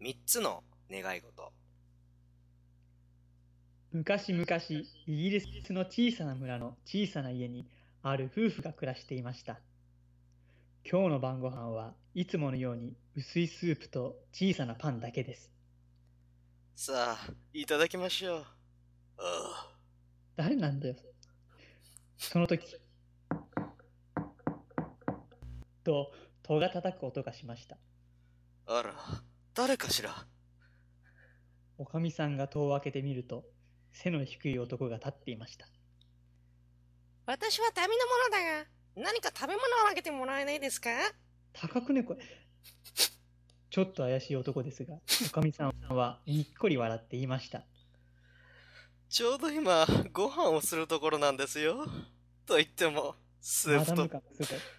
3つの願い事。昔々、イギリスの小さな村の小さな家に、ある夫婦が暮らしていました。今日の晩ご飯はいつものように薄いスープと小さなパンだけです。さあ、いただきましょう。あ誰なんだよ。その時、と戸が叩く音がしました。あ、あら、誰かしら？おかみさんが戸を開けてみると、背の低い男が立っていました。私は旅の者だが、何か食べ物をあげてもらえないですか？高くねこれ。ちょっと怪しい男ですが、おかみさんはにっこり笑って言いました。ちょうど今、ご飯をするところなんですよ。と言っても、スープと。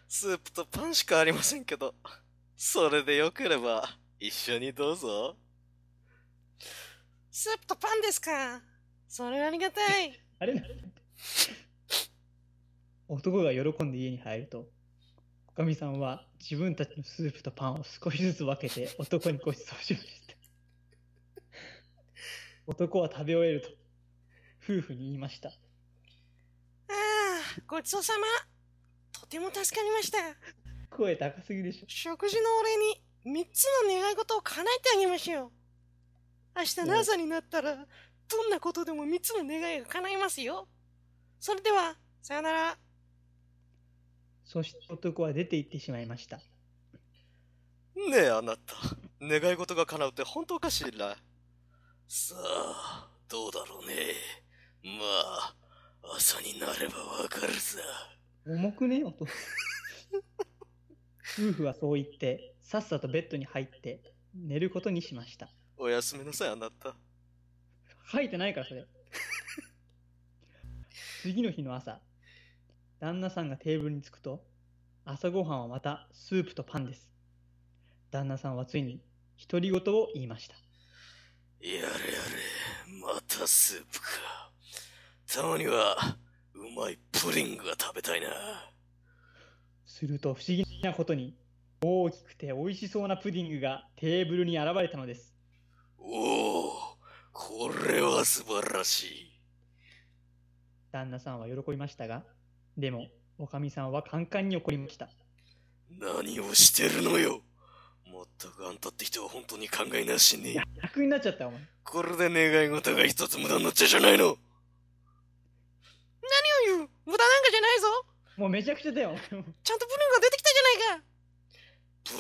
スープとパンしかありませんけど、それでよければ、一緒にどうぞ。スープとパンですか？それはありがたい。あれ男が喜んで家に入ると、おかみさんは自分たちのスープとパンを少しずつ分けて男にご馳走しました。男は食べ終えると、夫婦に言いました。ああ、ごちそうさま。とても助かりました。声高すぎでしょ。食事のお礼に3つの願い事を叶えてあげましょう。明日の朝になったら、どんなことでも3つの願いが叶いますよ。それでは、さよなら。そして男は出て行ってしまいました。ねえ、あなた。願い事が叶うって本当かしらさあ、どうだろうね。まあ、朝になればわかるさ。重くね音。夫婦はそう言って、さっさとベッドに入って寝ることにしました。おやすみなさい、あなた。書いてないから、それ。次の日の朝、旦那さんがテーブルに着くと、朝ごはんはまたスープとパンです。旦那さんはついに独り言を言いました。やれやれ、またスープか。たまには、うまいプリングが食べたいな。すると不思議なことに、大きくて美味しそうなプディングがテーブルに現れたのです。おお、これは素晴らしい。旦那さんは喜びましたが、でも、おかみさんはカンカンに怒りました。何をしてるのよ。もったくあんたって人は本当に考えなしねいや。、楽になっちゃったよ、お前。これで願い事が一つ無駄になっちゃうじゃないの。何を言う？無駄なんかじゃないぞ。もうめちゃくちゃだよ。ちゃんとプリンが出てきたじゃないか。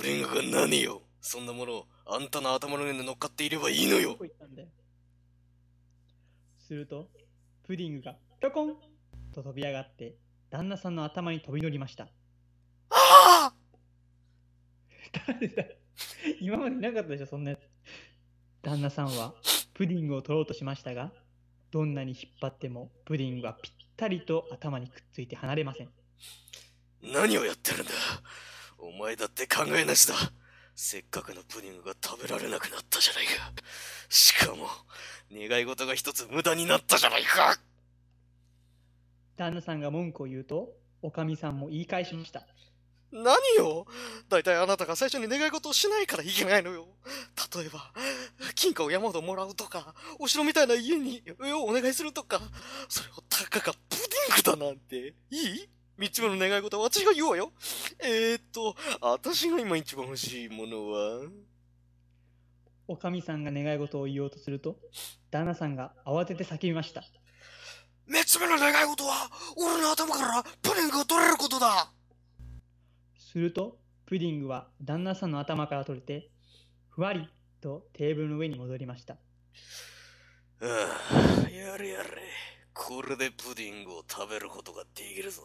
プリングが何よ。そんなものをあんたの頭の上に乗っかっていればいいのよ。すると、プディングがぴょこんと飛び上がって、旦那さんの頭に飛び乗りました。ああ 今までいなかったでしょ、そんなやつ。旦那さんはプディングを取ろうとしましたが、どんなに引っ張ってもプディングはぴったりと頭にくっついて離れません。何をやってるん前だって考えなしだ。せっかくのプディングが食べられなくなったじゃないか。しかも、願い事が一つ無駄になったじゃないか。旦那さんが文句を言うと、おかみさんも言い返しました。何よ？大体あなたが最初に願い事をしないからいけないのよ。例えば、金貨を山ほどもらうとか、お城みたいな家にをお願いするとか、それをたかがプディングだなんて、いい？三つ目の願い事は私が言おうよ。えーっと、私が今一番欲しいものは、おかみさんが願い事を言おうとすると、旦那さんが慌てて叫びました。三つ目の願い事は、俺の頭からプディングが取れることだすると、プディングは旦那さんの頭から取れて、ふわりとテーブルの上に戻りました。ああ、やれやれ。これでプディングを食べることができるぞ。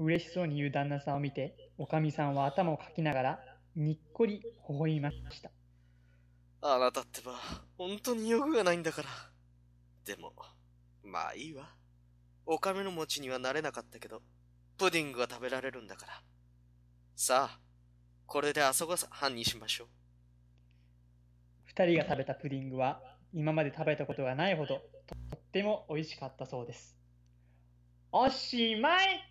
嬉しそうに言う旦那さんを見て、おかみさんは頭をかきながら、にっこり微笑みました。あなたってば、本当に欲がないんだから。でも、まあいいわ。お金の持ちにはなれなかったけど、プディングが食べられるんだから。さあ、これで朝ごはんにしましょう。二人が食べたプディングは、今まで食べたことがないほど、とっても美味しかったそうです。おしまい